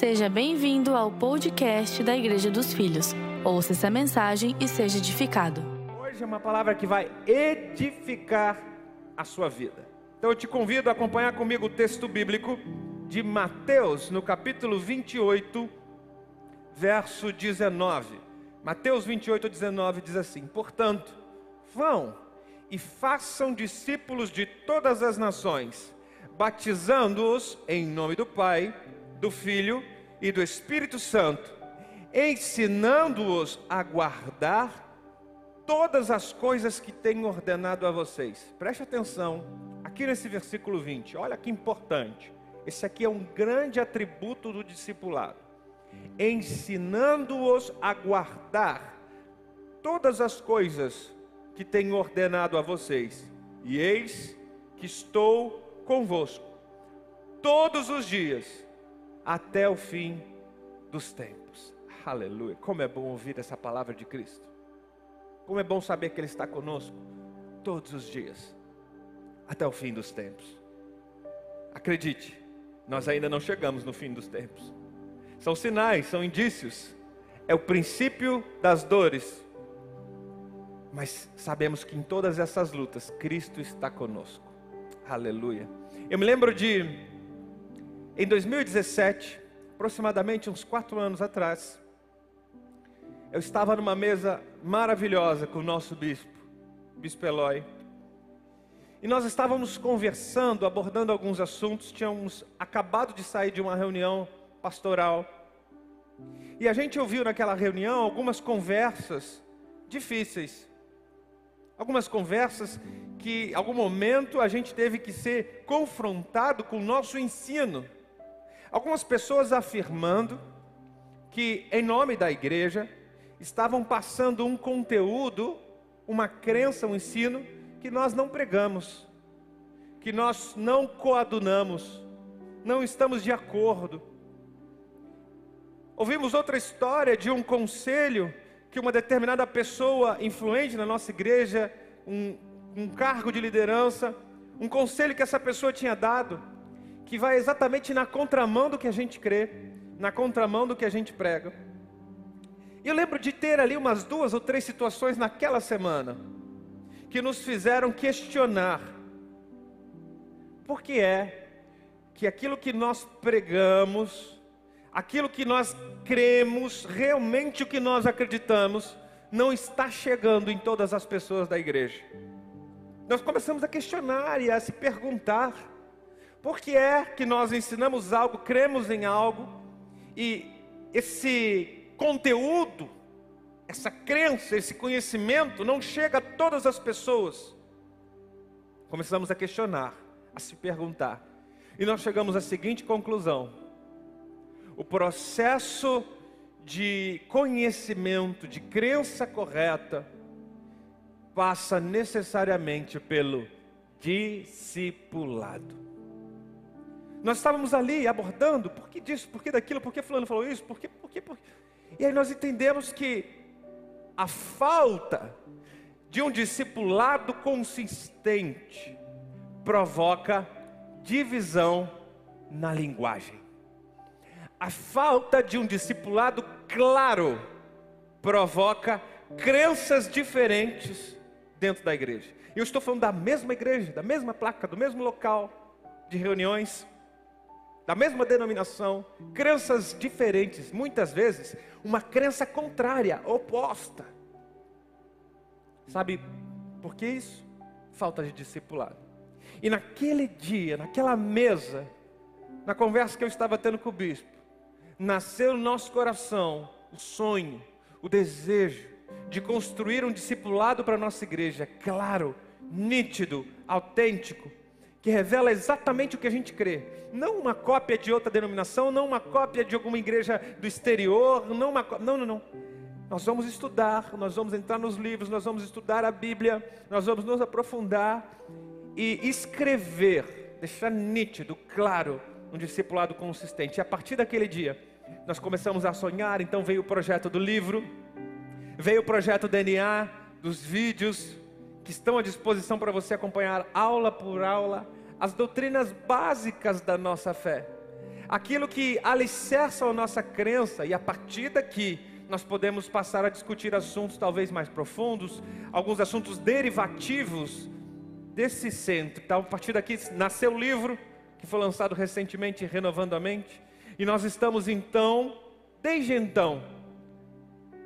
Seja bem-vindo ao podcast da Igreja dos Filhos. Ouça essa mensagem e seja edificado. Hoje é uma palavra que vai edificar a sua vida. Então eu te convido a acompanhar comigo o texto bíblico de Mateus, no capítulo 28, verso 19. Mateus 28, 19 diz assim: Portanto, vão e façam discípulos de todas as nações, batizando-os em nome do Pai, do Filho e do Espírito Santo, ensinando-os a guardar todas as coisas que tenho ordenado a vocês. Preste atenção aqui nesse versículo 20, olha que importante. Esse aqui é um grande atributo do discipulado. Ensinando-os a guardar todas as coisas que tenho ordenado a vocês. E eis que estou convosco todos os dias até o fim dos tempos. Aleluia. Como é bom ouvir essa palavra de Cristo. Como é bom saber que Ele está conosco todos os dias, até o fim dos tempos. Acredite, nós ainda não chegamos no fim dos tempos. São sinais, são indícios. É o princípio das dores. Mas sabemos que em todas essas lutas, Cristo está conosco. Aleluia. Eu me lembro de, em 2017, aproximadamente uns quatro anos atrás, eu estava numa mesa maravilhosa com o nosso bispo, bispo Eloy. E nós estávamos conversando, abordando alguns assuntos, tínhamos acabado de sair de uma reunião pastoral. E a gente ouviu naquela reunião algumas conversas difíceis. Algumas conversas que, em algum momento, a gente teve que ser confrontado com o nosso ensino. Algumas pessoas afirmando que, em nome da igreja, estavam passando um conteúdo, uma crença, um ensino que nós não pregamos, que nós não coadunamos, não estamos de acordo. Ouvimos outra história de um conselho que uma determinada pessoa influente na nossa igreja, um, um cargo de liderança, um conselho que essa pessoa tinha dado, que vai exatamente na contramão do que a gente crê, na contramão do que a gente prega. E eu lembro de ter ali umas duas ou três situações naquela semana que nos fizeram questionar por que é que aquilo que nós pregamos, aquilo que nós cremos, realmente o que nós acreditamos, não está chegando em todas as pessoas da igreja. Nós começamos a questionar e a se perguntar: por que é que nós ensinamos algo, cremos em algo, e esse conteúdo, essa crença, esse conhecimento não chega a todas as pessoas. Começamos a questionar, a se perguntar. E nós chegamos à seguinte conclusão: o processo de conhecimento, de crença correta, passa necessariamente pelo discipulado. Nós estávamos ali abordando, por que disso, por que daquilo, por que fulano falou isso, por que, por que, por que. E aí nós entendemos que a falta de um discipulado consistente provoca divisão na linguagem. A falta de um discipulado claro provoca crenças diferentes dentro da igreja. Eu estou falando da mesma igreja, da mesma placa, do mesmo local de reuniões, da mesma denominação, crenças diferentes, muitas vezes uma crença contrária, oposta. Sabe por que isso? Falta de discipulado. E naquele dia, naquela mesa, na conversa que eu estava tendo com o bispo, nasceu no nosso coração o sonho, o desejo de construir um discipulado para a nossa igreja, claro, nítido, autêntico, que revela exatamente o que a gente crê. Não uma cópia de outra denominação, não uma cópia de alguma igreja do exterior, não uma não, não, não. Nós vamos estudar, nós vamos entrar nos livros, nós vamos estudar a Bíblia, nós vamos nos aprofundar e escrever, deixar nítido, claro, um discipulado consistente. E a partir daquele dia, nós começamos a sonhar, então veio o projeto do livro, veio o projeto DNA, dos vídeos, que estão à disposição para você acompanhar aula por aula as doutrinas básicas da nossa fé. aquilo que alicerça a nossa crença, e a partir daqui nós podemos passar a discutir assuntos talvez mais profundos, alguns assuntos derivativos desse centro. Então, a partir daqui nasceu o livro que foi lançado recentemente, Renovando a Mente, e nós estamos então, desde então,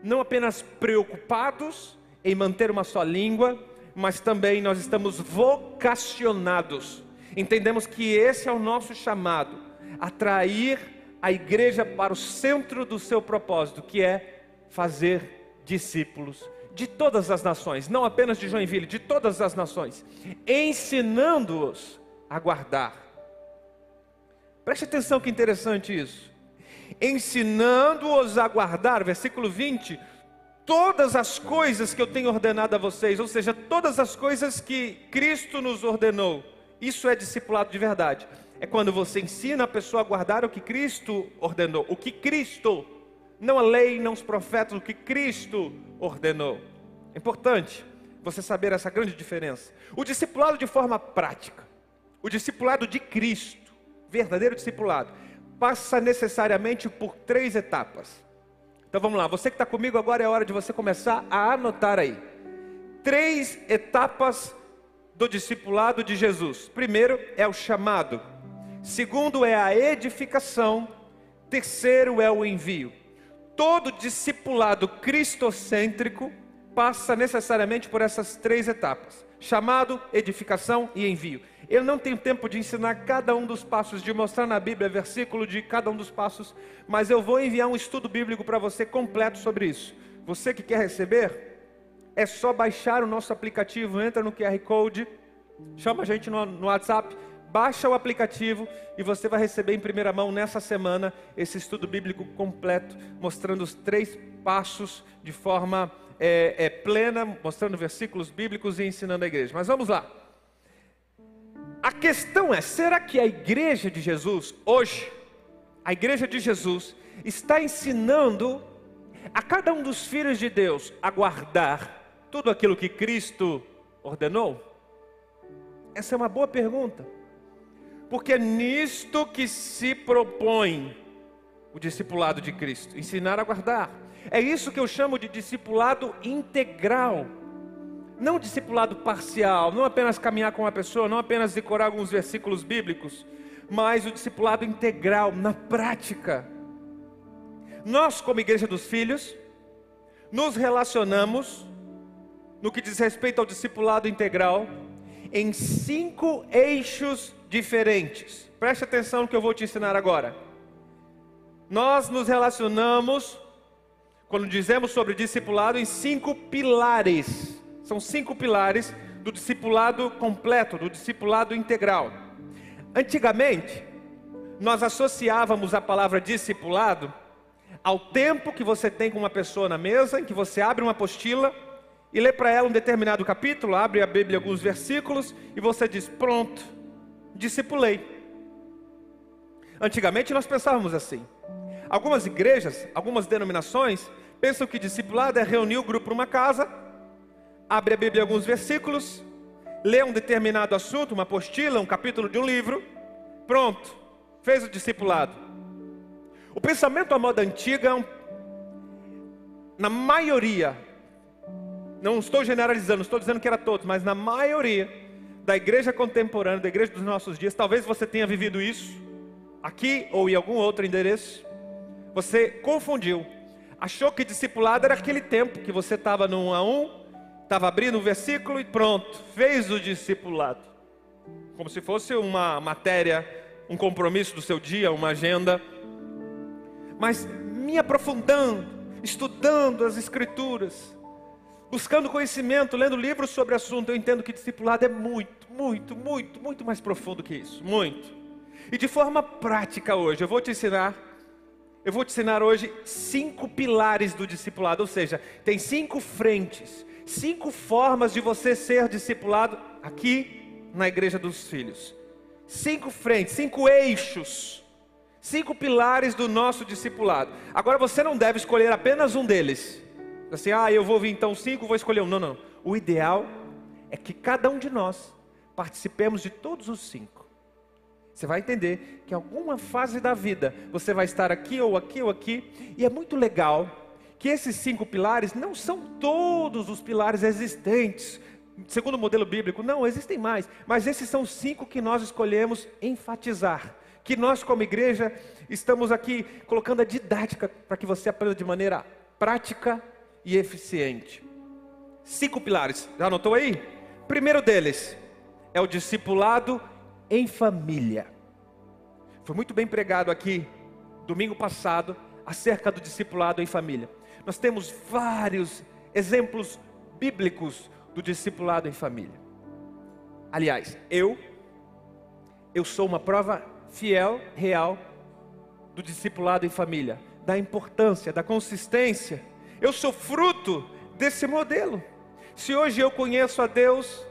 não apenas preocupados em manter uma só língua, mas também nós estamos vocacionados. Entendemos que esse é o nosso chamado, atrair a igreja para o centro do seu propósito, que é fazer discípulos de todas as nações, não apenas de Joinville, de todas as nações, ensinando-os a guardar. Preste atenção que interessante isso. Ensinando-os a guardar, versículo 20, todas as coisas que eu tenho ordenado a vocês, ou seja, todas as coisas que Cristo nos ordenou. Isso é discipulado de verdade. É quando você ensina a pessoa a guardar o que Cristo ordenou, o que Cristo, não a lei, não os profetas, o que Cristo ordenou. É importante você saber essa grande diferença. O discipulado de forma prática, o discipulado de Cristo, verdadeiro discipulado, passa necessariamente por três etapas. Então vamos lá, você que está comigo agora é hora de você começar a anotar aí. Três etapas do discipulado de Jesus. Primeiro é o chamado, segundo é a edificação, terceiro é o envio. Todo discipulado cristocêntrico passa necessariamente por essas três etapas: chamado, edificação e envio. Eu não tenho tempo de ensinar cada um dos passos, de mostrar na Bíblia versículo de cada um dos passos, mas eu vou enviar um estudo bíblico para você completo sobre isso. Você que quer receber, é só baixar o nosso aplicativo, entra no QR Code, chama a gente no, no WhatsApp, baixa o aplicativo e você vai receber em primeira mão nessa semana esse estudo bíblico completo, mostrando os três passos de forma é, é, plena, mostrando versículos bíblicos e ensinando a igreja. Mas vamos lá. A questão é: será que a igreja de Jesus, hoje, a igreja de Jesus, está ensinando a cada um dos filhos de Deus a guardar tudo aquilo que Cristo ordenou? Essa é uma boa pergunta, porque é nisto que se propõe o discipulado de Cristo ensinar a guardar. É isso que eu chamo de discipulado integral. Não discipulado parcial, não apenas caminhar com uma pessoa, não apenas decorar alguns versículos bíblicos, mas o discipulado integral, na prática. Nós, como Igreja dos Filhos, nos relacionamos no que diz respeito ao discipulado integral, em cinco eixos diferentes. Preste atenção no que eu vou te ensinar agora. Nós nos relacionamos, quando dizemos sobre discipulado, em cinco pilares. São cinco pilares do discipulado completo, do discipulado integral. Antigamente, nós associávamos a palavra discipulado ao tempo que você tem com uma pessoa na mesa, em que você abre uma apostila e lê para ela um determinado capítulo, abre a Bíblia alguns versículos e você diz: Pronto, discipulei. Antigamente nós pensávamos assim. Algumas igrejas, algumas denominações, pensam que discipulado é reunir o grupo numa casa, abre a Bíblia alguns versículos, lê um determinado assunto, uma apostila, um capítulo de um livro, pronto, fez o discipulado. O pensamento à moda antiga, é na maioria, não estou generalizando, estou dizendo que era todos, mas na maioria da igreja contemporânea, da igreja dos nossos dias, talvez você tenha vivido isso, aqui ou em algum outro endereço, você confundiu, achou que discipulado era aquele tempo que você estava no um a um, estava abrindo um versículo e pronto, fez o discipulado, como se fosse uma matéria, um compromisso do seu dia, uma agenda, mas me aprofundando, estudando as Escrituras, buscando conhecimento, lendo livros sobre o assunto, eu entendo que discipulado é muito, muito, muito, muito mais profundo que isso, muito. E de forma prática hoje, eu vou te ensinar, eu vou te ensinar hoje cinco pilares do discipulado, ou seja, tem cinco frentes, cinco formas de você ser discipulado aqui na igreja dos filhos. Cinco frentes, cinco eixos, cinco pilares do nosso discipulado. Agora você não deve escolher apenas um deles. Assim, ah, eu vou vir então cinco, vou escolher um. Não, não. O ideal é que cada um de nós participemos de todos os cinco. Você vai entender que em alguma fase da vida você vai estar aqui ou aqui ou aqui, e é muito legal que esses cinco pilares não são todos os pilares existentes, segundo o modelo bíblico, não, existem mais, mas esses são cinco que nós escolhemos enfatizar, que nós como igreja estamos aqui colocando a didática para que você aprenda de maneira prática e eficiente. Cinco pilares, já anotou aí? Primeiro deles é o discipulado em família. Foi muito bem pregado aqui, domingo passado, acerca do discipulado em família. Nós temos vários exemplos bíblicos do discipulado em família. Aliás, eu eu sou uma prova fiel, real do discipulado em família, da importância, da consistência. Eu sou fruto desse modelo. Se hoje eu conheço a Deus,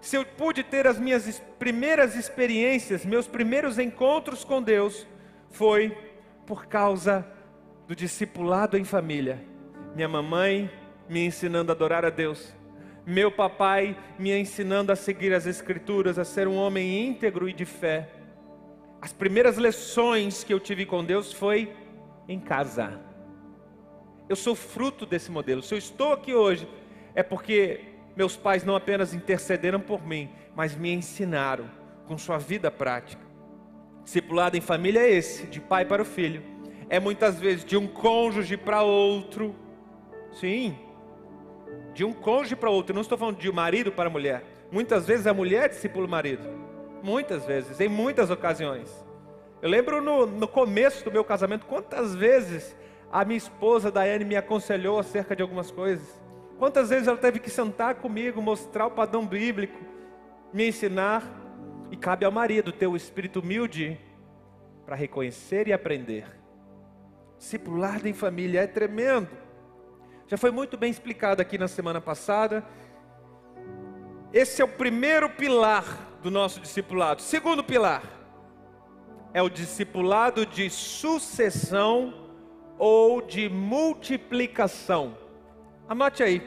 se eu pude ter as minhas primeiras experiências, meus primeiros encontros com Deus, foi por causa do discipulado em família. Minha mamãe me ensinando a adorar a Deus, meu papai me ensinando a seguir as Escrituras, a ser um homem íntegro e de fé. As primeiras lições que eu tive com Deus foi em casa. Eu sou fruto desse modelo. Se eu estou aqui hoje, é porque meus pais não apenas intercederam por mim, mas me ensinaram com sua vida prática. Discipulado em família é esse, de pai para o filho. É muitas vezes de um cônjuge para outro. Sim, de um cônjuge para outro. Não estou falando de marido para mulher. Muitas vezes a mulher discipula o marido. Muitas vezes, em muitas ocasiões. Eu lembro no, no começo do meu casamento, quantas vezes a minha esposa Daiane me aconselhou acerca de algumas coisas. Quantas vezes ela teve que sentar comigo, mostrar o padrão bíblico, me ensinar. E cabe ao marido ter o espírito humilde para reconhecer e aprender. Discipulado em família é tremendo. Já foi muito bem explicado aqui na semana passada. Esse é o primeiro pilar do nosso discipulado. Segundo pilar é o discipulado de sucessão ou de multiplicação. Anote aí.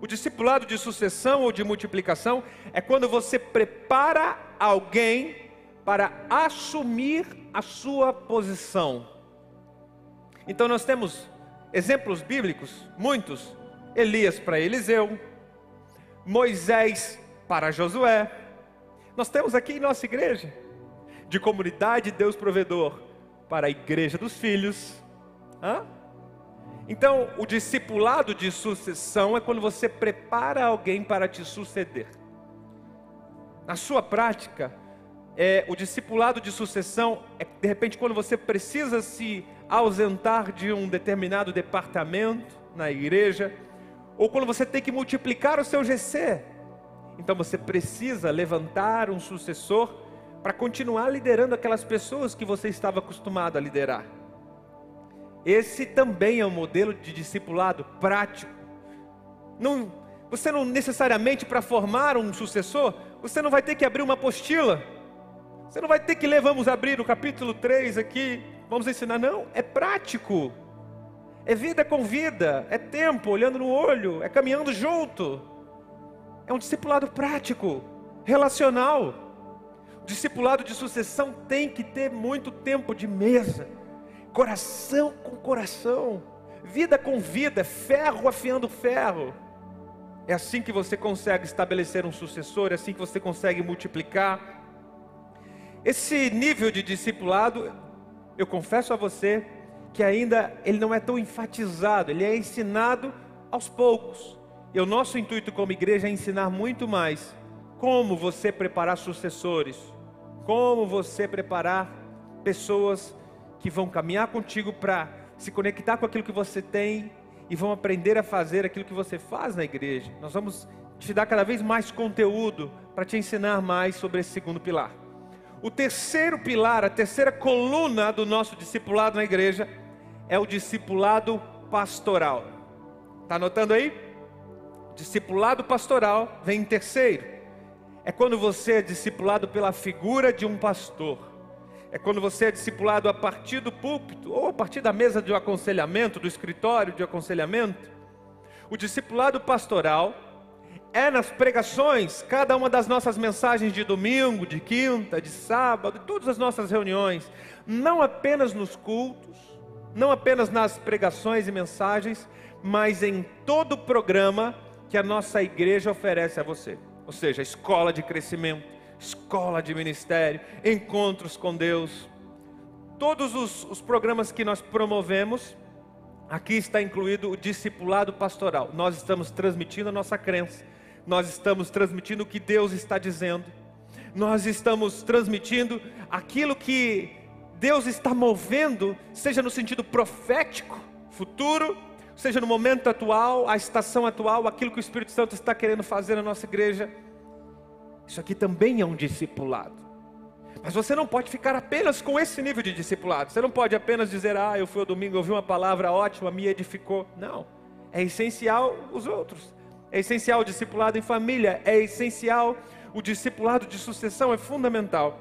O discipulado de sucessão ou de multiplicação é quando você prepara alguém para assumir a sua posição. Então nós temos exemplos bíblicos, muitos. Elias para Eliseu, Moisés para Josué. Nós temos aqui em nossa igreja, de comunidade Deus provedor, para a igreja dos filhos. Hã? Então, o discipulado de sucessão é quando você prepara alguém para te suceder. Na sua prática, é, o discipulado de sucessão é de repente quando você precisa se ausentar de um determinado departamento na igreja, ou quando você tem que multiplicar o seu GC. Então você precisa levantar um sucessor para continuar liderando aquelas pessoas que você estava acostumado a liderar. Esse também é um modelo de discipulado prático. Não, você não necessariamente para formar um sucessor, você não vai ter que abrir uma apostila. Você não vai ter que ler, vamos abrir o capítulo 3 aqui, vamos ensinar. Não, é prático. É vida com vida, é tempo, olhando no olho, é caminhando junto. É um discipulado prático, relacional. O discipulado de sucessão tem que ter muito tempo de mesa coração com coração, vida com vida, ferro afiando ferro. É assim que você consegue estabelecer um sucessor, é assim que você consegue multiplicar. Esse nível de discipulado, eu confesso a você que ainda ele não é tão enfatizado, ele é ensinado aos poucos. E o nosso intuito como igreja é ensinar muito mais como você preparar sucessores, como você preparar pessoas que vão caminhar contigo para se conectar com aquilo que você tem e vão aprender a fazer aquilo que você faz na igreja. Nós vamos te dar cada vez mais conteúdo para te ensinar mais sobre esse segundo pilar. O terceiro pilar, a terceira coluna do nosso discipulado na igreja é o discipulado pastoral. Está anotando aí? Discipulado pastoral vem em terceiro. É quando você é discipulado pela figura de um pastor é quando você é discipulado a partir do púlpito ou a partir da mesa de aconselhamento, do escritório de aconselhamento. O discipulado pastoral é nas pregações, cada uma das nossas mensagens de domingo, de quinta, de sábado, todas as nossas reuniões, não apenas nos cultos, não apenas nas pregações e mensagens, mas em todo o programa que a nossa igreja oferece a você. Ou seja, escola de crescimento, escola de ministério, encontros com Deus. Todos os, os programas que nós promovemos, aqui está incluído o discipulado pastoral. Nós estamos transmitindo a nossa crença, nós estamos transmitindo o que Deus está dizendo, nós estamos transmitindo aquilo que Deus está movendo, seja no sentido profético, futuro, seja no momento atual, a estação atual, aquilo que o Espírito Santo está querendo fazer na nossa igreja. Isso aqui também é um discipulado. Mas você não pode ficar apenas com esse nível de discipulado. Você não pode apenas dizer, ah, eu fui ao domingo, ouvi uma palavra ótima, me edificou. Não. É essencial os outros. É essencial o discipulado em família. É essencial o discipulado de sucessão. É fundamental.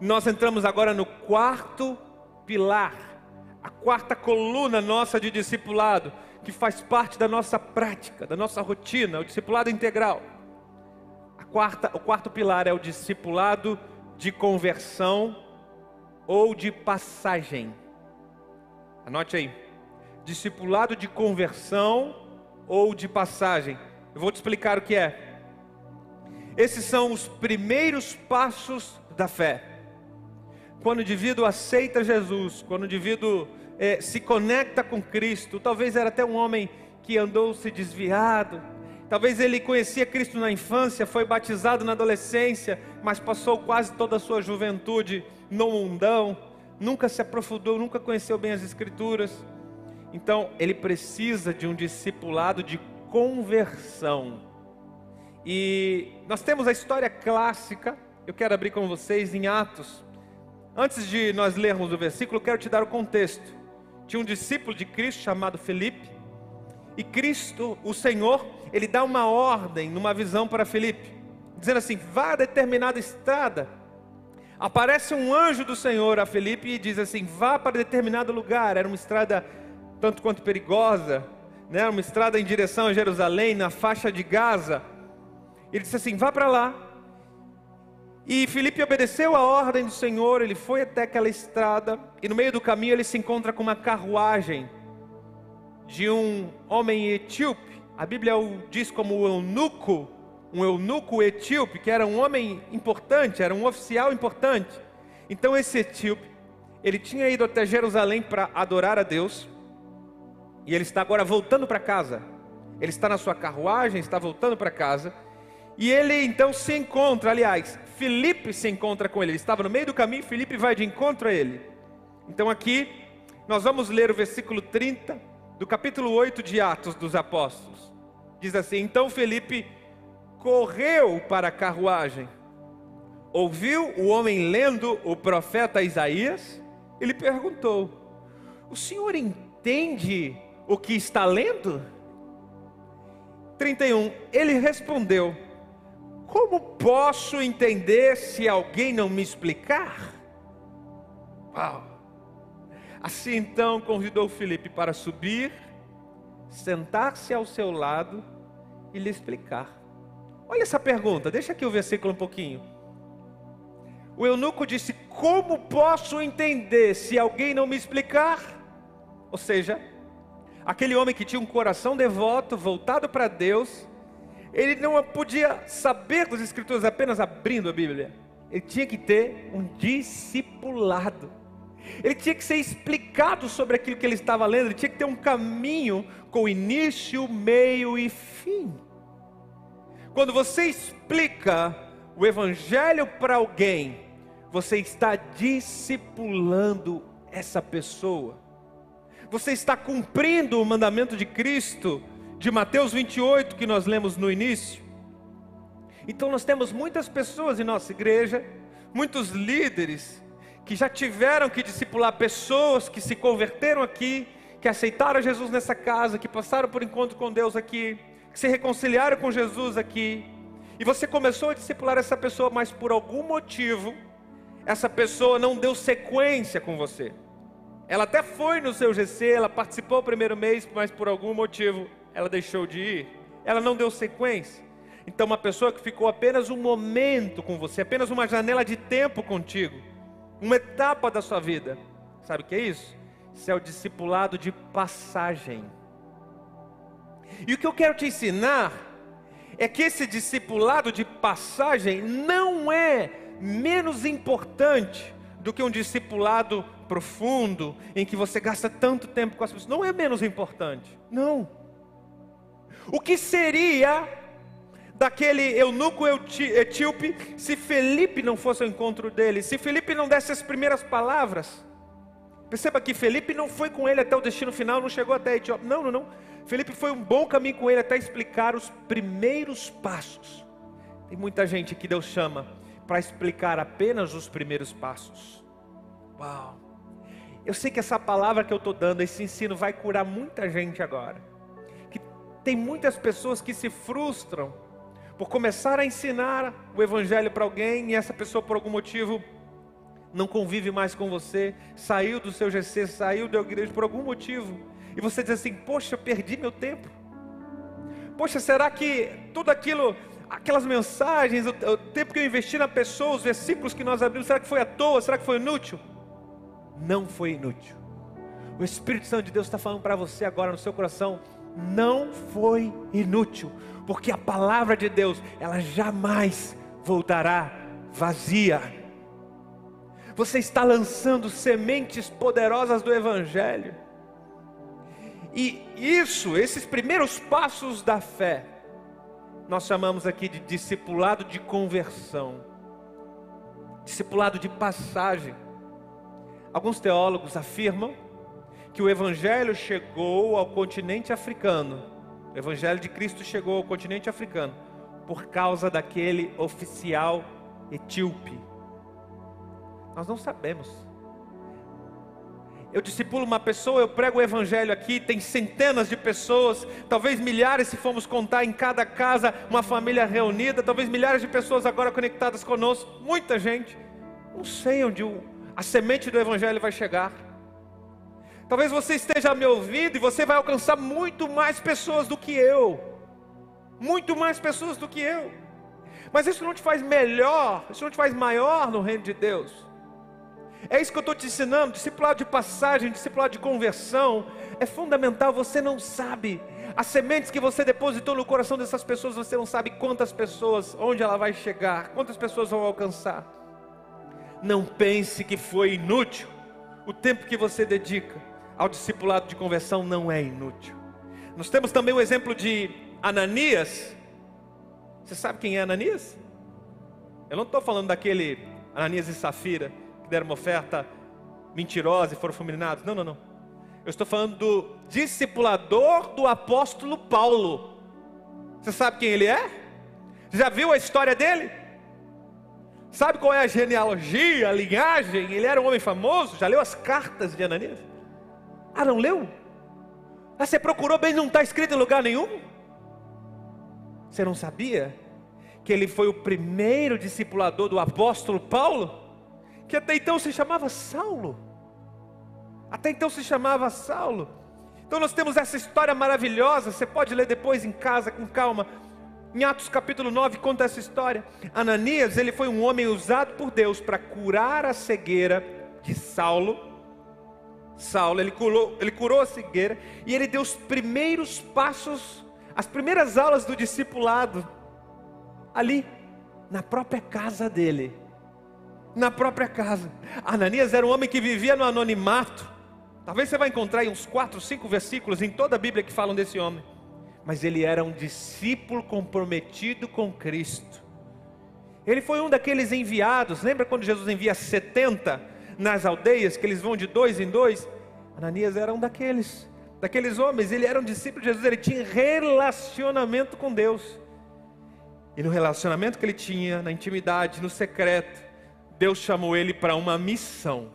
Nós entramos agora no quarto pilar, a quarta coluna nossa de discipulado, que faz parte da nossa prática, da nossa rotina, o discipulado integral. A quarta, o quarto pilar é o discipulado de conversão ou de passagem. Anote aí. Discipulado de conversão ou de passagem. Eu vou te explicar o que é. Esses são os primeiros passos da fé. Quando o indivíduo aceita Jesus, quando o indivíduo é, se conecta com Cristo, talvez era até um homem que andou se desviado, Talvez ele conhecia Cristo na infância, foi batizado na adolescência, mas passou quase toda a sua juventude no mundão, nunca se aprofundou, nunca conheceu bem as Escrituras. Então, ele precisa de um discipulado de conversão. E nós temos a história clássica, eu quero abrir com vocês em Atos. Antes de nós lermos o versículo, quero te dar o contexto. Tinha um discípulo de Cristo chamado Felipe, e Cristo, o Senhor, ele dá uma ordem numa visão para Felipe, dizendo assim: vá a determinada estrada. Aparece um anjo do Senhor a Felipe e diz assim: vá para determinado lugar. Era uma estrada tanto quanto perigosa, né? uma estrada em direção a Jerusalém, na faixa de Gaza. Ele disse assim: vá para lá. E Felipe obedeceu a ordem do Senhor, ele foi até aquela estrada, e no meio do caminho ele se encontra com uma carruagem de um homem etíope. A Bíblia o diz como um eunuco, um eunuco etíope, que era um homem importante, era um oficial importante. Então esse etíope, ele tinha ido até Jerusalém para adorar a Deus, e ele está agora voltando para casa. Ele está na sua carruagem, está voltando para casa, e ele então se encontra, aliás, Felipe se encontra com ele. Ele estava no meio do caminho, Felipe vai de encontro a ele. Então aqui nós vamos ler o versículo 30 do capítulo 8 de Atos dos Apóstolos. Diz assim: Então Felipe correu para a carruagem, ouviu o homem lendo o profeta Isaías, ele perguntou: O senhor entende o que está lendo? 31. Ele respondeu: Como posso entender se alguém não me explicar? Uau! Assim então convidou Felipe para subir, sentar-se ao seu lado e lhe explicar. Olha essa pergunta, deixa aqui o versículo um pouquinho. O eunuco disse: Como posso entender se alguém não me explicar? Ou seja, aquele homem que tinha um coração devoto, voltado para Deus, ele não podia saber das Escrituras apenas abrindo a Bíblia, ele tinha que ter um discipulado. Ele tinha que ser explicado sobre aquilo que ele estava lendo, ele tinha que ter um caminho com início, meio e fim. Quando você explica o Evangelho para alguém, você está discipulando essa pessoa. Você está cumprindo o mandamento de Cristo, de Mateus 28, que nós lemos no início. Então, nós temos muitas pessoas em nossa igreja, muitos líderes, que já tiveram que discipular pessoas que se converteram aqui, que aceitaram Jesus nessa casa, que passaram por encontro com Deus aqui, que se reconciliaram com Jesus aqui, e você começou a discipular essa pessoa, mas por algum motivo, essa pessoa não deu sequência com você. Ela até foi no seu GC, ela participou o primeiro mês, mas por algum motivo ela deixou de ir. ela não deu sequência. Então, uma pessoa que ficou apenas um momento com você, apenas uma janela de tempo contigo, uma etapa da sua vida, sabe o que é isso? Isso é o discipulado de passagem. E o que eu quero te ensinar é que esse discipulado de passagem não é menos importante do que um discipulado profundo, em que você gasta tanto tempo com as pessoas. Não é menos importante. Não. O que seria daquele eunuco etíope se Felipe não fosse ao encontro dele? Se Felipe não desse as primeiras palavras? Perceba que Felipe não foi com ele até o destino final, não chegou até a Etiópia. Não, não, não. Felipe foi um bom caminho com ele até explicar os primeiros passos. Tem muita gente que Deus chama para explicar apenas os primeiros passos. Uau! Eu sei que essa palavra que eu estou dando, esse ensino, vai curar muita gente agora. Que tem muitas pessoas que se frustram por começar a ensinar o Evangelho para alguém e essa pessoa, por algum motivo, não convive mais com você, saiu do seu GC, saiu da igreja por algum motivo, e você diz assim: Poxa, perdi meu tempo. Poxa, será que tudo aquilo, aquelas mensagens, o, o tempo que eu investi na pessoa, os versículos que nós abrimos, será que foi à toa? Será que foi inútil? Não foi inútil. O Espírito Santo de Deus está falando para você agora no seu coração: não foi inútil, porque a palavra de Deus, ela jamais voltará vazia. Você está lançando sementes poderosas do Evangelho. E isso, esses primeiros passos da fé, nós chamamos aqui de discipulado de conversão, discipulado de passagem. Alguns teólogos afirmam que o Evangelho chegou ao continente africano, o Evangelho de Cristo chegou ao continente africano, por causa daquele oficial etíope. Nós não sabemos eu discipulo uma pessoa, eu prego o evangelho aqui, tem centenas de pessoas, talvez milhares se formos contar em cada casa, uma família reunida, talvez milhares de pessoas agora conectadas conosco, muita gente. Não sei onde o, a semente do evangelho vai chegar. Talvez você esteja me ouvindo e você vai alcançar muito mais pessoas do que eu. Muito mais pessoas do que eu. Mas isso não te faz melhor, isso não te faz maior no reino de Deus. É isso que eu estou te ensinando. Discipulado de passagem, discipulado de conversão. É fundamental, você não sabe. As sementes que você depositou no coração dessas pessoas, você não sabe quantas pessoas, onde ela vai chegar, quantas pessoas vão alcançar. Não pense que foi inútil. O tempo que você dedica ao discipulado de conversão não é inútil. Nós temos também o exemplo de Ananias. Você sabe quem é Ananias? Eu não estou falando daquele Ananias e Safira que deram uma oferta mentirosa e foram fulminados. Não, não, não. Eu estou falando do discipulador do apóstolo Paulo. Você sabe quem ele é? Já viu a história dele? Sabe qual é a genealogia, a linhagem? Ele era um homem famoso. Já leu as cartas de Ananias? Ah, não leu? Ah, você procurou bem, não está escrito em lugar nenhum? Você não sabia que ele foi o primeiro discipulador do apóstolo Paulo? que até então se chamava Saulo. Até então se chamava Saulo. Então nós temos essa história maravilhosa, você pode ler depois em casa com calma. Em Atos capítulo 9 conta essa história. Ananias, ele foi um homem usado por Deus para curar a cegueira de Saulo. Saulo, ele curou, ele curou a cegueira e ele deu os primeiros passos, as primeiras aulas do discipulado ali na própria casa dele na própria casa. Ananias era um homem que vivia no anonimato. Talvez você vai encontrar uns quatro, cinco versículos em toda a Bíblia que falam desse homem. Mas ele era um discípulo comprometido com Cristo. Ele foi um daqueles enviados. Lembra quando Jesus envia 70 nas aldeias, que eles vão de dois em dois? Ananias era um daqueles, daqueles homens. Ele era um discípulo de Jesus. Ele tinha relacionamento com Deus. E no relacionamento que ele tinha, na intimidade, no secreto, Deus chamou ele para uma missão.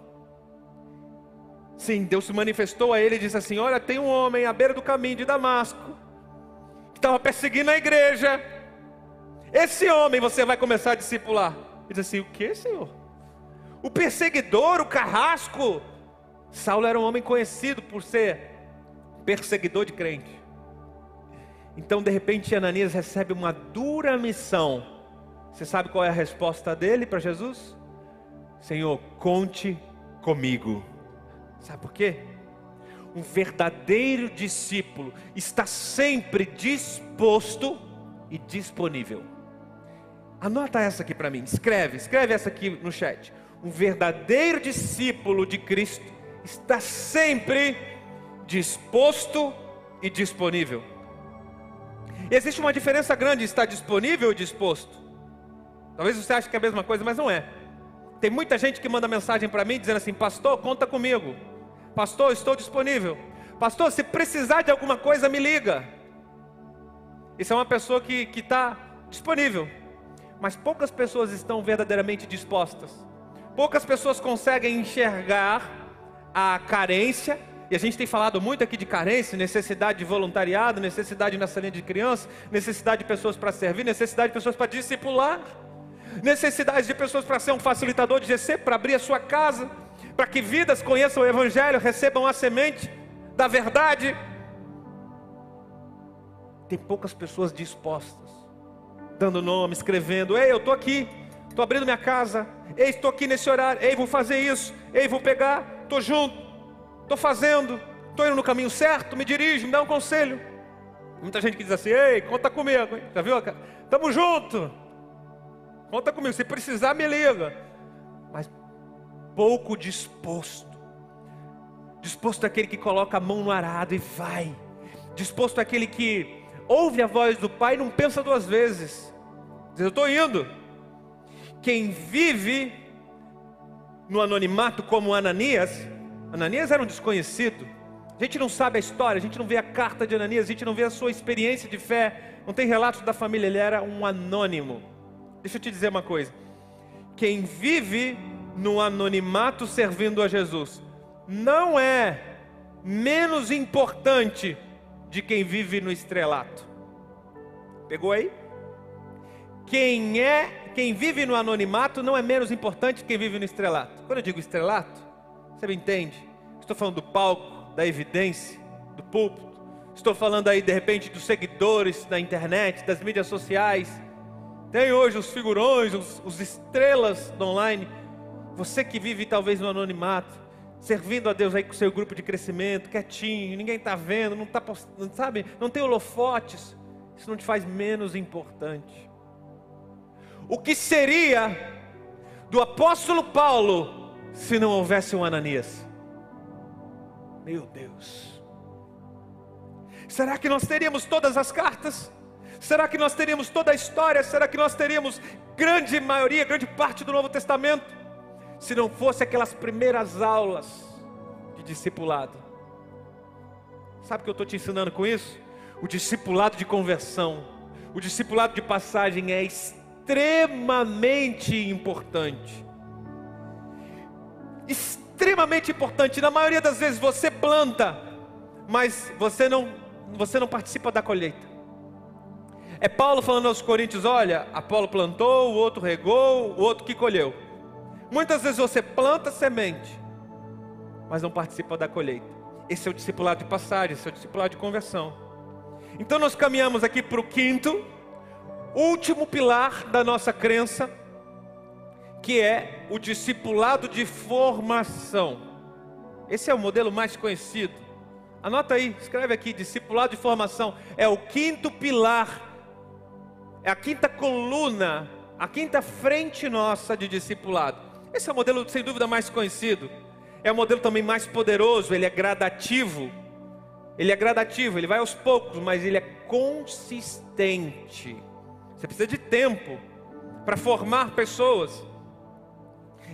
Sim, Deus se manifestou a ele e disse assim: Olha, tem um homem à beira do caminho de Damasco, estava perseguindo a igreja. Esse homem você vai começar a discipular. Ele disse assim: O que, Senhor? O perseguidor, o carrasco. Saulo era um homem conhecido por ser perseguidor de crente. Então, de repente, Ananias recebe uma dura missão. Você sabe qual é a resposta dele para Jesus? Senhor, conte comigo. Sabe por quê? Um verdadeiro discípulo está sempre disposto e disponível. Anota essa aqui para mim, escreve, escreve essa aqui no chat. Um verdadeiro discípulo de Cristo está sempre disposto e disponível. Existe uma diferença grande estar disponível e disposto. Talvez você ache que é a mesma coisa, mas não é. Tem muita gente que manda mensagem para mim dizendo assim: Pastor, conta comigo. Pastor, estou disponível. Pastor, se precisar de alguma coisa, me liga. Isso é uma pessoa que está disponível. Mas poucas pessoas estão verdadeiramente dispostas. Poucas pessoas conseguem enxergar a carência e a gente tem falado muito aqui de carência, necessidade de voluntariado, necessidade na salinha de criança, necessidade de pessoas para servir, necessidade de pessoas para discipular, necessidade de pessoas para ser um facilitador de GC, para abrir a sua casa, para que vidas conheçam o Evangelho, recebam a semente da verdade. Tem poucas pessoas dispostas, dando nome, escrevendo: Ei, eu estou aqui, estou abrindo minha casa, ei, estou aqui nesse horário, ei, vou fazer isso, ei, vou pegar, estou junto estou fazendo, estou indo no caminho certo, me dirige, me dá um conselho. Muita gente que diz assim, ei, conta comigo, hein? já viu? Tamo junto, conta comigo, se precisar me liga. Mas pouco disposto. Disposto aquele que coloca a mão no arado e vai. Disposto aquele que ouve a voz do Pai e não pensa duas vezes. Diz, eu estou indo. Quem vive no anonimato como Ananias, Ananias era um desconhecido. A gente não sabe a história, a gente não vê a carta de Ananias, a gente não vê a sua experiência de fé, não tem relatos da família, ele era um anônimo. Deixa eu te dizer uma coisa: quem vive no anonimato servindo a Jesus não é menos importante de quem vive no estrelato. Pegou aí? Quem é, quem vive no anonimato não é menos importante de quem vive no estrelato. Quando eu digo estrelato, você me entende? Estou falando do palco, da evidência, do púlpito. Estou falando aí de repente dos seguidores da internet, das mídias sociais. Tem hoje os figurões, os, os estrelas do online. Você que vive talvez no anonimato, servindo a Deus aí com o seu grupo de crescimento, quietinho, ninguém está vendo, não postando, sabe? Não tem holofotes. Isso não te faz menos importante. O que seria do apóstolo Paulo se não houvesse um Ananias? Meu Deus. Será que nós teríamos todas as cartas? Será que nós teríamos toda a história? Será que nós teríamos grande maioria, grande parte do Novo Testamento? Se não fosse aquelas primeiras aulas de discipulado. Sabe o que eu estou te ensinando com isso? O discipulado de conversão, o discipulado de passagem é extremamente importante extremamente importante. Na maioria das vezes você planta, mas você não, você não participa da colheita. É Paulo falando aos Coríntios: olha, Apolo plantou, o outro regou, o outro que colheu. Muitas vezes você planta semente, mas não participa da colheita. Esse é o discipulado de passagem, esse é o discipulado de conversão. Então nós caminhamos aqui para o quinto, último pilar da nossa crença, que é o discipulado de formação. Esse é o modelo mais conhecido. Anota aí, escreve aqui: discipulado de formação é o quinto pilar, é a quinta coluna, a quinta frente nossa de discipulado. Esse é o modelo sem dúvida mais conhecido. É o modelo também mais poderoso, ele é gradativo. Ele é gradativo, ele vai aos poucos, mas ele é consistente. Você precisa de tempo para formar pessoas.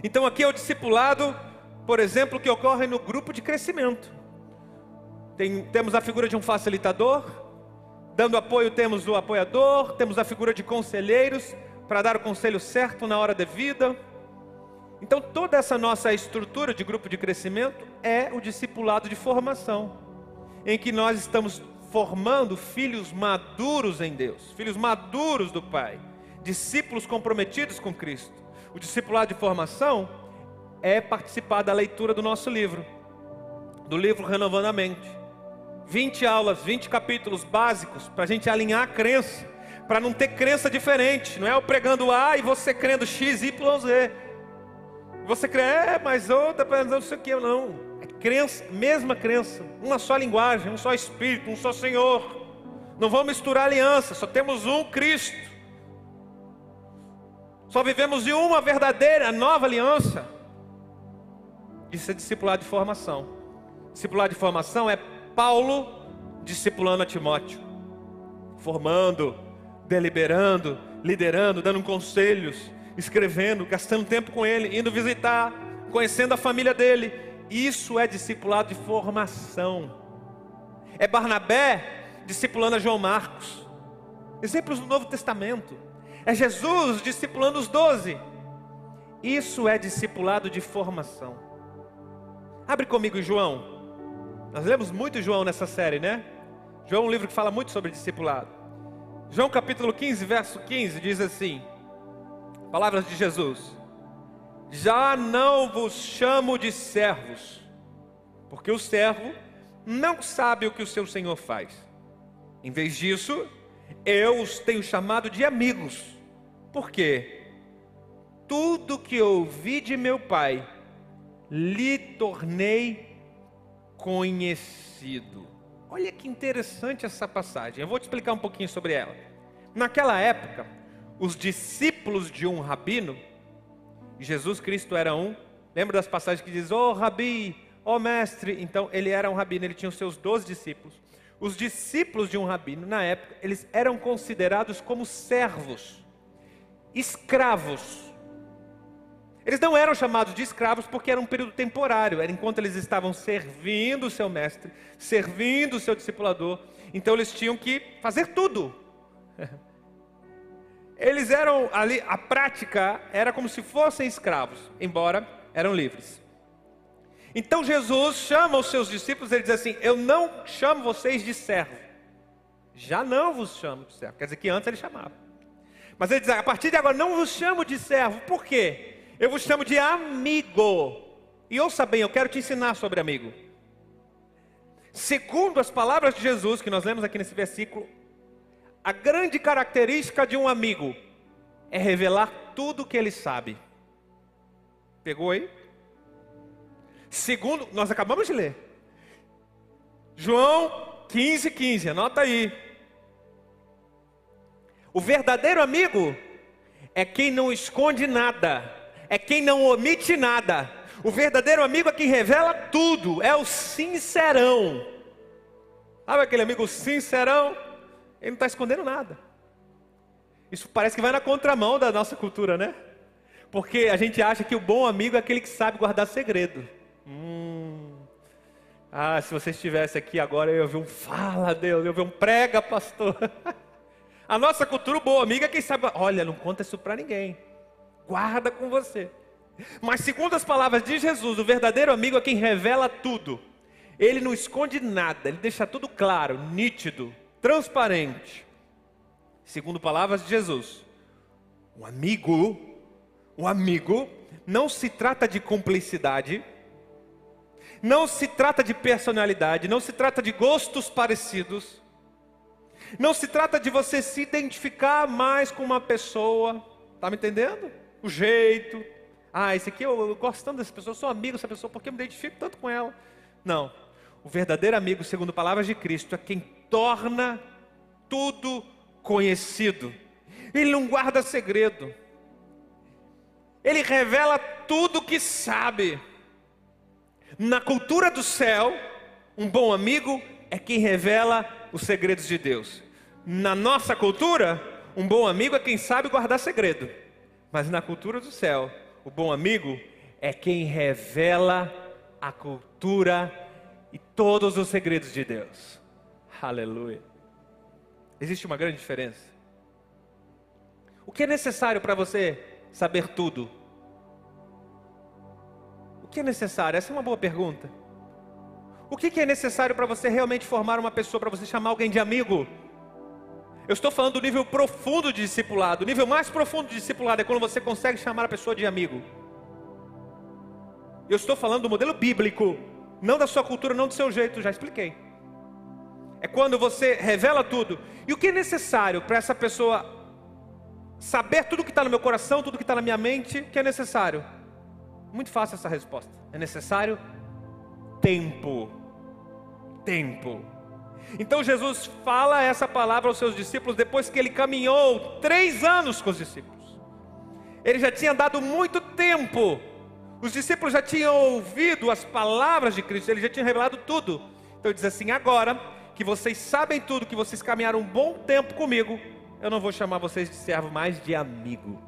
Então aqui é o discipulado, por exemplo, que ocorre no grupo de crescimento. Tem, temos a figura de um facilitador, dando apoio temos o apoiador, temos a figura de conselheiros para dar o conselho certo na hora devida. Então toda essa nossa estrutura de grupo de crescimento é o discipulado de formação, em que nós estamos formando filhos maduros em Deus, filhos maduros do Pai, discípulos comprometidos com Cristo. O discipulado de formação é participar da leitura do nosso livro, do livro Renovando a Mente. 20 aulas, 20 capítulos básicos para a gente alinhar a crença, para não ter crença diferente. Não é eu pregando A e você crendo X, Y, Z. Você crê, é, mas outra, não sei o que, não. É crença, mesma crença, uma só linguagem, um só Espírito, um só Senhor. Não vamos misturar aliança, só temos um Cristo. Só vivemos de uma verdadeira nova aliança. Isso é discipulado de formação. Discipulado de formação é Paulo discipulando a Timóteo, formando, deliberando, liderando, dando conselhos, escrevendo, gastando tempo com ele, indo visitar, conhecendo a família dele. Isso é discipulado de formação. É Barnabé discipulando a João Marcos. Exemplos do Novo Testamento. É Jesus discipulando os doze. Isso é discipulado de formação. Abre comigo João. Nós lemos muito João nessa série, né? João é um livro que fala muito sobre discipulado. João capítulo 15, verso 15 diz assim: Palavras de Jesus: Já não vos chamo de servos, porque o servo não sabe o que o seu senhor faz. Em vez disso, eu os tenho chamado de amigos. Por quê? Tudo que ouvi de meu pai, lhe tornei conhecido. Olha que interessante essa passagem. Eu vou te explicar um pouquinho sobre ela. Naquela época, os discípulos de um rabino, Jesus Cristo era um. Lembra das passagens que diz: "Ó oh, rabi, oh, mestre". Então, ele era um rabino, ele tinha os seus doze discípulos. Os discípulos de um rabino, na época, eles eram considerados como servos, escravos. Eles não eram chamados de escravos porque era um período temporário, era enquanto eles estavam servindo o seu mestre, servindo o seu discipulador. Então eles tinham que fazer tudo. Eles eram ali, a prática era como se fossem escravos, embora eram livres. Então Jesus chama os seus discípulos, ele diz assim: Eu não chamo vocês de servo, já não vos chamo de servo. Quer dizer que antes ele chamava, mas ele diz: A partir de agora não vos chamo de servo, por quê? Eu vos chamo de amigo. E ouça bem, eu quero te ensinar sobre amigo. Segundo as palavras de Jesus que nós lemos aqui nesse versículo, a grande característica de um amigo é revelar tudo o que ele sabe. Pegou aí? Segundo, nós acabamos de ler. João 15, 15, anota aí. O verdadeiro amigo é quem não esconde nada, é quem não omite nada. O verdadeiro amigo é quem revela tudo, é o sincerão. Sabe aquele amigo sincerão? Ele não está escondendo nada. Isso parece que vai na contramão da nossa cultura, né? Porque a gente acha que o bom amigo é aquele que sabe guardar segredo. Hum. Ah, se você estivesse aqui agora, eu vi um fala, Deus, eu vi um prega, pastor. A nossa cultura, o bom amigo é quem sabe, olha, não conta isso para ninguém. Guarda com você. Mas segundo as palavras de Jesus, o verdadeiro amigo é quem revela tudo. Ele não esconde nada, ele deixa tudo claro, nítido, transparente. Segundo palavras de Jesus, um amigo, um amigo não se trata de cumplicidade, não se trata de personalidade, não se trata de gostos parecidos, não se trata de você se identificar mais com uma pessoa, tá me entendendo? O jeito, ah, esse aqui eu, eu gosto tanto dessa pessoa, eu sou amigo dessa pessoa porque eu me identifico tanto com ela. Não, o verdadeiro amigo, segundo palavras de Cristo, é quem torna tudo conhecido. Ele não guarda segredo. Ele revela tudo que sabe. Na cultura do céu, um bom amigo é quem revela os segredos de Deus. Na nossa cultura, um bom amigo é quem sabe guardar segredo. Mas na cultura do céu, o bom amigo é quem revela a cultura e todos os segredos de Deus. Aleluia. Existe uma grande diferença. O que é necessário para você saber tudo? O que é necessário? Essa é uma boa pergunta. O que é necessário para você realmente formar uma pessoa, para você chamar alguém de amigo? Eu estou falando do nível profundo de discipulado. O nível mais profundo de discipulado é quando você consegue chamar a pessoa de amigo. Eu estou falando do modelo bíblico, não da sua cultura, não do seu jeito, já expliquei. É quando você revela tudo. E o que é necessário para essa pessoa saber tudo que está no meu coração, tudo que está na minha mente, o que é necessário? Muito fácil essa resposta. É necessário tempo. Tempo. Então Jesus fala essa palavra aos seus discípulos depois que ele caminhou três anos com os discípulos. Ele já tinha dado muito tempo. Os discípulos já tinham ouvido as palavras de Cristo, ele já tinha revelado tudo. Então ele diz assim: agora que vocês sabem tudo, que vocês caminharam um bom tempo comigo, eu não vou chamar vocês de servo, mas de amigo.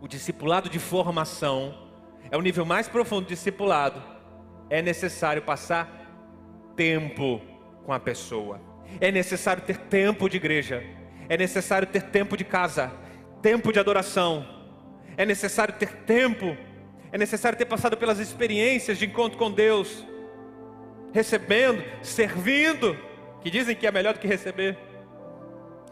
O discipulado de formação é o nível mais profundo do discipulado. É necessário passar tempo com a pessoa. É necessário ter tempo de igreja. É necessário ter tempo de casa, tempo de adoração. É necessário ter tempo. É necessário ter passado pelas experiências de encontro com Deus, recebendo, servindo, que dizem que é melhor do que receber.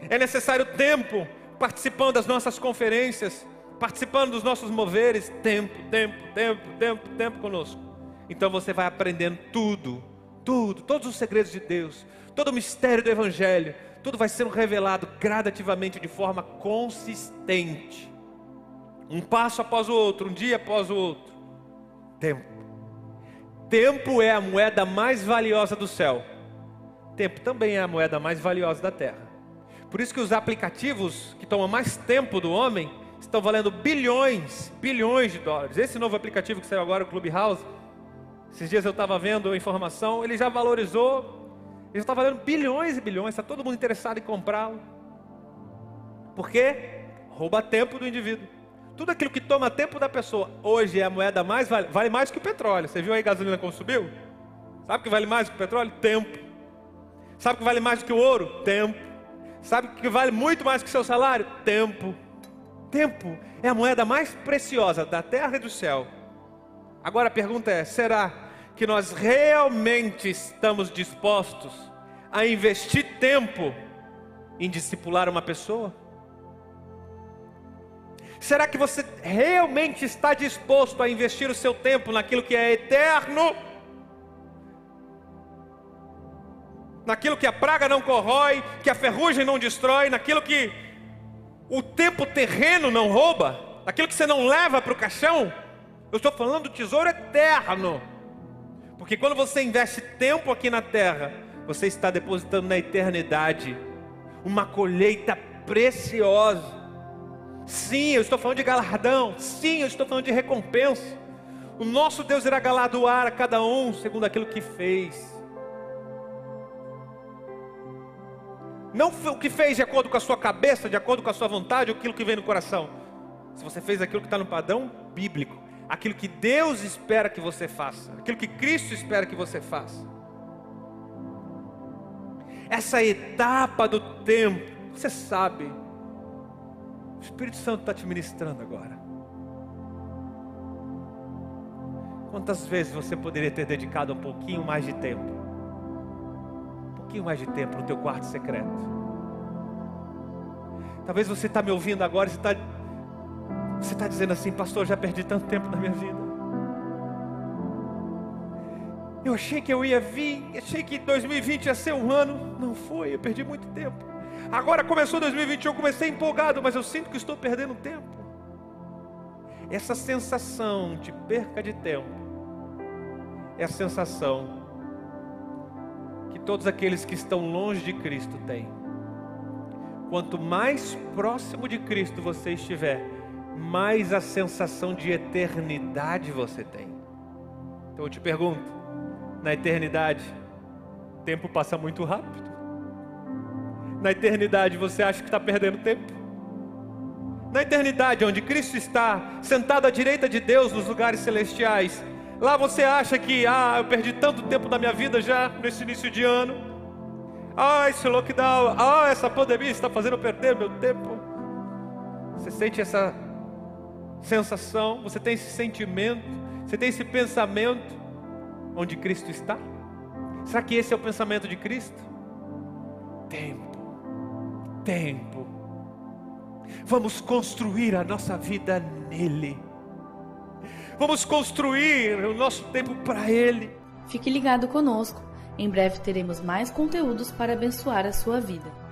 É necessário tempo participando das nossas conferências, participando dos nossos moveres, tempo, tempo, tempo, tempo, tempo conosco. Então você vai aprendendo tudo tudo, todos os segredos de Deus, todo o mistério do Evangelho, tudo vai sendo revelado gradativamente de forma consistente, um passo após o outro, um dia após o outro. Tempo. Tempo é a moeda mais valiosa do céu. Tempo também é a moeda mais valiosa da terra. Por isso que os aplicativos que tomam mais tempo do homem estão valendo bilhões, bilhões de dólares. Esse novo aplicativo que saiu agora, o Clubhouse, esses dias eu estava vendo a informação, ele já valorizou, ele já está valendo bilhões e bilhões, está todo mundo interessado em comprá-lo. Por quê? Rouba tempo do indivíduo. Tudo aquilo que toma tempo da pessoa, hoje é a moeda mais vale, vale mais que o petróleo. Você viu aí a gasolina como subiu? Sabe o que vale mais que o petróleo? Tempo. Sabe o que vale mais do que o ouro? Tempo. Sabe o que vale muito mais que o seu salário? Tempo. Tempo é a moeda mais preciosa da terra e do céu. Agora a pergunta é: será que nós realmente estamos dispostos a investir tempo em discipular uma pessoa? Será que você realmente está disposto a investir o seu tempo naquilo que é eterno? Naquilo que a praga não corrói, que a ferrugem não destrói, naquilo que o tempo terreno não rouba, naquilo que você não leva para o caixão? Eu estou falando do tesouro eterno. Porque quando você investe tempo aqui na terra, você está depositando na eternidade uma colheita preciosa. Sim, eu estou falando de galardão. Sim, eu estou falando de recompensa. O nosso Deus irá galardoar a cada um segundo aquilo que fez. Não o que fez de acordo com a sua cabeça, de acordo com a sua vontade, ou aquilo que vem no coração. Se você fez aquilo que está no padrão bíblico, aquilo que Deus espera que você faça, aquilo que Cristo espera que você faça. Essa etapa do tempo, você sabe, o Espírito Santo está te ministrando agora. Quantas vezes você poderia ter dedicado um pouquinho mais de tempo? Um pouquinho mais de tempo no teu quarto secreto. Talvez você está me ouvindo agora e está você está dizendo assim, pastor, já perdi tanto tempo na minha vida. Eu achei que eu ia vir, achei que 2020 ia ser um ano. Não foi, eu perdi muito tempo. Agora começou 2021, eu comecei empolgado, mas eu sinto que estou perdendo tempo. Essa sensação de perca de tempo é a sensação que todos aqueles que estão longe de Cristo têm. Quanto mais próximo de Cristo você estiver, mais a sensação de eternidade você tem. Então eu te pergunto: na eternidade, o tempo passa muito rápido? Na eternidade você acha que está perdendo tempo? Na eternidade, onde Cristo está sentado à direita de Deus nos lugares celestiais, lá você acha que, ah, eu perdi tanto tempo da minha vida já nesse início de ano. Ah, esse lockdown, ah, essa pandemia está fazendo eu perder meu tempo. Você sente essa sensação, você tem esse sentimento, você tem esse pensamento onde Cristo está? Será que esse é o pensamento de Cristo? Tempo, tempo. Vamos construir a nossa vida nele. Vamos construir o nosso tempo para Ele. Fique ligado conosco. Em breve teremos mais conteúdos para abençoar a sua vida.